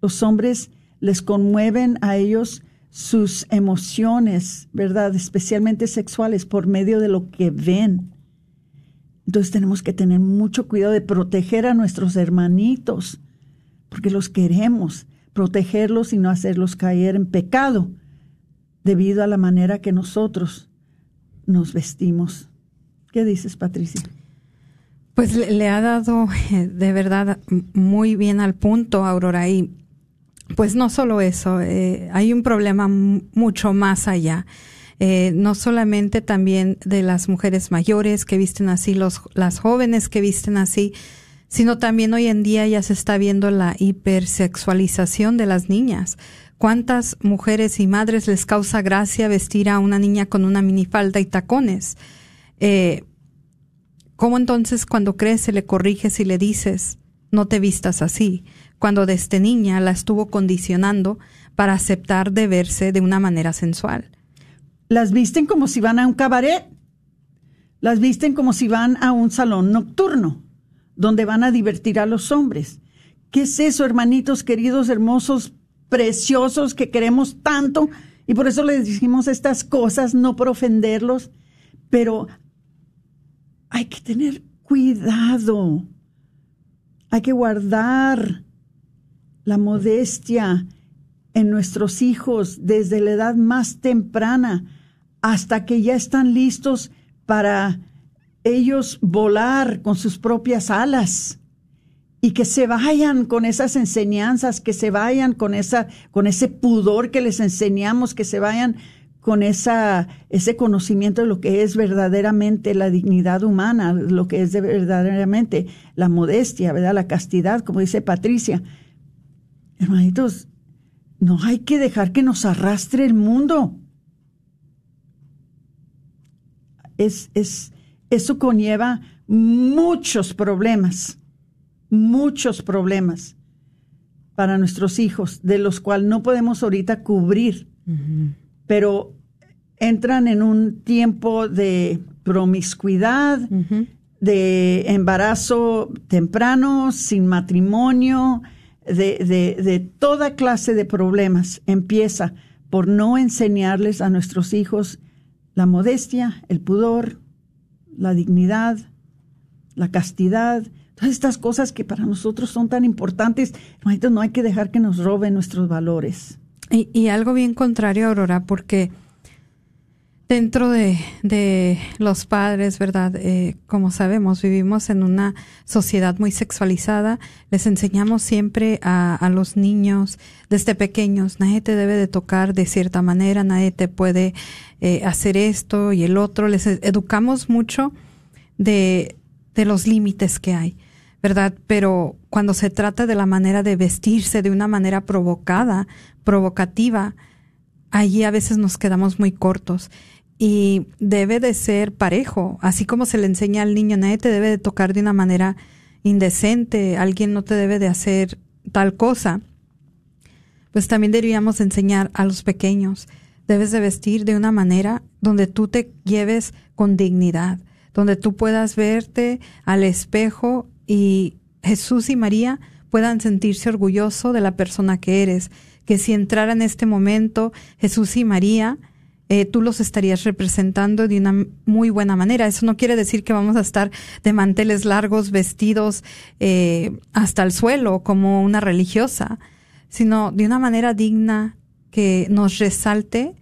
Los hombres les conmueven a ellos sus emociones, ¿verdad? Especialmente sexuales, por medio de lo que ven. Entonces tenemos que tener mucho cuidado de proteger a nuestros hermanitos, porque los queremos, protegerlos y no hacerlos caer en pecado debido a la manera que nosotros nos vestimos. ¿Qué dices, Patricia? Pues le, ha dado eh, de verdad muy bien al punto, Aurora, y pues no solo eso, eh, hay un problema mucho más allá. Eh, no solamente también de las mujeres mayores que visten así, los, las jóvenes que visten así, sino también hoy en día ya se está viendo la hipersexualización de las niñas. ¿Cuántas mujeres y madres les causa gracia vestir a una niña con una minifalda y tacones? Eh, ¿Cómo entonces cuando crece le corriges y le dices, no te vistas así? Cuando desde niña la estuvo condicionando para aceptar de verse de una manera sensual. Las visten como si van a un cabaret. Las visten como si van a un salón nocturno, donde van a divertir a los hombres. ¿Qué es eso, hermanitos queridos, hermosos, preciosos, que queremos tanto? Y por eso les decimos estas cosas, no por ofenderlos, pero hay que tener cuidado. Hay que guardar la modestia en nuestros hijos desde la edad más temprana hasta que ya están listos para ellos volar con sus propias alas y que se vayan con esas enseñanzas, que se vayan con esa con ese pudor que les enseñamos, que se vayan con esa ese conocimiento de lo que es verdaderamente la dignidad humana, lo que es de verdaderamente la modestia, ¿verdad? La castidad, como dice Patricia. Hermanitos, no hay que dejar que nos arrastre el mundo. Es, es, eso conlleva muchos problemas, muchos problemas para nuestros hijos, de los cuales no podemos ahorita cubrir, pero entran en un tiempo de promiscuidad, de embarazo temprano, sin matrimonio, de, de, de toda clase de problemas. Empieza por no enseñarles a nuestros hijos la modestia, el pudor, la dignidad, la castidad, todas estas cosas que para nosotros son tan importantes. No hay que dejar que nos roben nuestros valores. Y, y algo bien contrario, Aurora, porque dentro de, de los padres, ¿verdad? Eh, como sabemos, vivimos en una sociedad muy sexualizada. Les enseñamos siempre a, a, los niños desde pequeños, nadie te debe de tocar de cierta manera, nadie te puede eh, hacer esto y el otro. Les educamos mucho de, de los límites que hay. ¿verdad? Pero cuando se trata de la manera de vestirse de una manera provocada, provocativa, allí a veces nos quedamos muy cortos y debe de ser parejo, así como se le enseña al niño, nadie te debe de tocar de una manera indecente, alguien no te debe de hacer tal cosa, pues también deberíamos enseñar a los pequeños, debes de vestir de una manera donde tú te lleves con dignidad, donde tú puedas verte al espejo y Jesús y María puedan sentirse orgulloso de la persona que eres, que si entrara en este momento Jesús y María, eh, tú los estarías representando de una muy buena manera. Eso no quiere decir que vamos a estar de manteles largos, vestidos eh, hasta el suelo como una religiosa, sino de una manera digna que nos resalte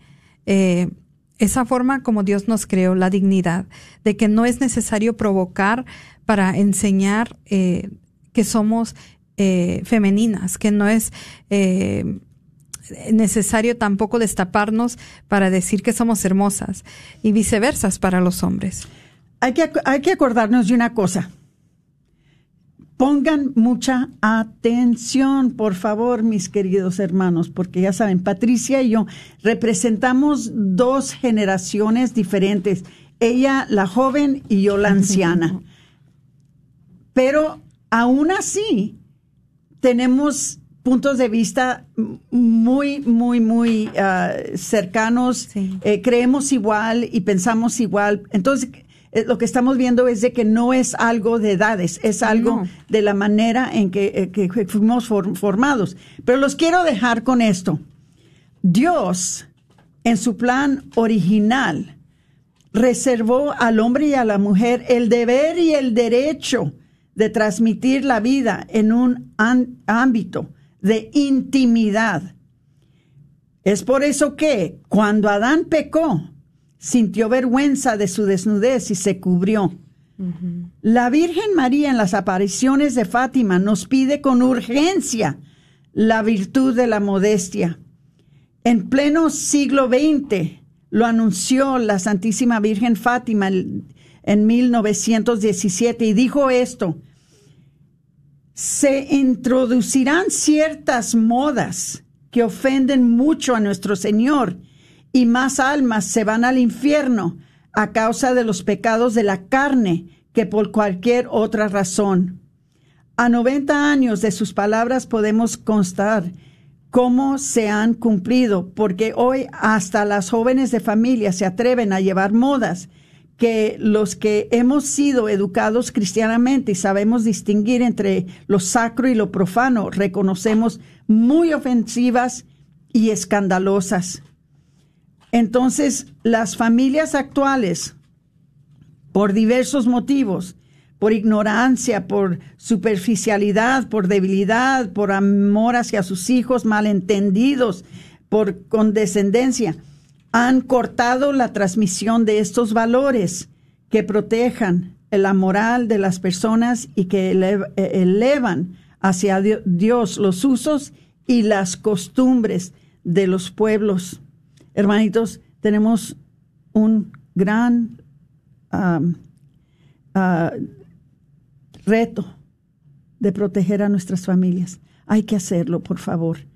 eh, esa forma como Dios nos creó, la dignidad, de que no es necesario provocar para enseñar que somos femeninas, que no es necesario tampoco destaparnos para decir que somos hermosas y viceversa para los hombres. Hay que, hay que acordarnos de una cosa. Pongan mucha atención, por favor, mis queridos hermanos, porque ya saben, Patricia y yo representamos dos generaciones diferentes. Ella, la joven, y yo, la anciana. Pero aún así, tenemos puntos de vista muy, muy, muy ah, cercanos. Eh, creemos igual y pensamos igual. Entonces, eh, lo que estamos viendo es de que no es algo de edades, es algo de la manera en que, eh, fuimos formados. Pero los quiero dejar con esto. Dios, en su plan original, reservó al hombre y a la mujer el deber y el derecho de transmitir la vida en un ámbito de intimidad. Es por eso que cuando Adán pecó, sintió vergüenza de su desnudez y se cubrió. La Virgen María en las apariciones de Fátima nos pide con urgencia la virtud de la modestia. En pleno siglo XX lo anunció la Santísima Virgen Fátima en 1917 y dijo esto, se introducirán ciertas modas que ofenden mucho a nuestro Señor y más almas se van al infierno a causa de los pecados de la carne que por cualquier otra razón. A 90 años de sus palabras podemos constar cómo se han cumplido, porque hoy hasta las jóvenes de familia se atreven a llevar modas que los que hemos sido educados cristianamente y sabemos distinguir entre lo sacro y lo profano, reconocemos muy ofensivas y escandalosas. Entonces, las familias actuales, por diversos motivos, por ignorancia, por superficialidad, por debilidad, por amor hacia sus hijos malentendidos, por condescendencia, han cortado la transmisión de estos valores que protejan la moral de las personas y que elevan hacia Dios los usos y las costumbres de los pueblos hermanitos, tenemos un gran ah, reto de proteger a nuestras familias. Hay que hacerlo, por favor.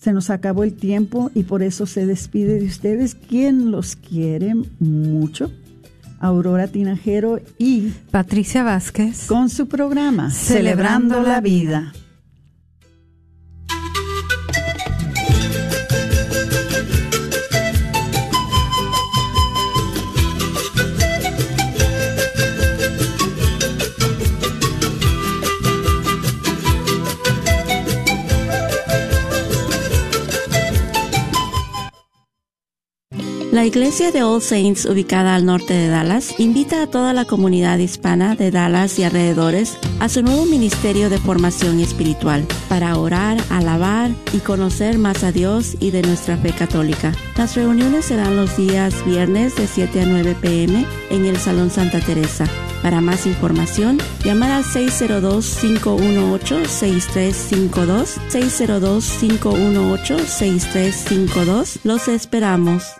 Se nos acabó el tiempo y por eso se despide de ustedes. quien los quiere mucho? Aurora Tinajero y Patricia Vázquez con su programa Celebrando, la vida. La iglesia de All Saints, ubicada al norte de Dallas, invita a toda la comunidad hispana de Dallas y alrededores a su nuevo ministerio de formación espiritual para orar, alabar y conocer más a Dios y de nuestra fe católica. Las reuniones serán los días viernes de 7 a 9 pm en el Salón Santa Teresa. Para más información, llamar al 602-518-6352, 602-518-6352. Los esperamos.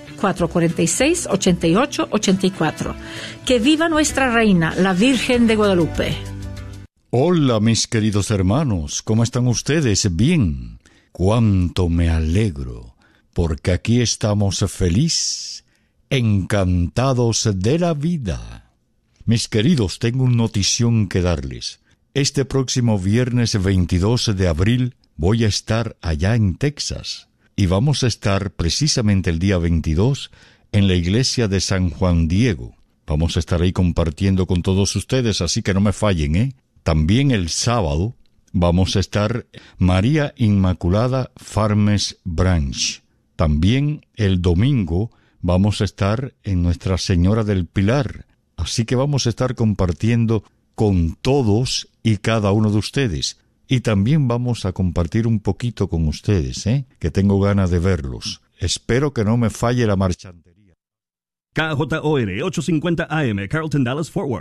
446-8884. Que viva nuestra reina, la Virgen de Guadalupe. Hola mis queridos hermanos, ¿cómo están ustedes? Bien. Cuánto me alegro, porque aquí estamos feliz, encantados de la vida. Mis queridos, tengo una notición que darles. Este próximo viernes 22 de abril voy a estar allá en Texas y vamos a estar precisamente el día 22 en la iglesia de San Juan Diego. Vamos a estar ahí compartiendo con todos ustedes, así que no me fallen, ¿eh? También el sábado vamos a estar María Inmaculada Farmes Branch. También el domingo vamos a estar en Nuestra Señora del Pilar. Así que vamos a estar compartiendo con todos y cada uno de ustedes. Y también vamos a compartir un poquito con ustedes, ¿eh? que tengo ganas de verlos. Espero que no me falle la marchantería. KJOR 850 AM, Carlton Dallas Forward.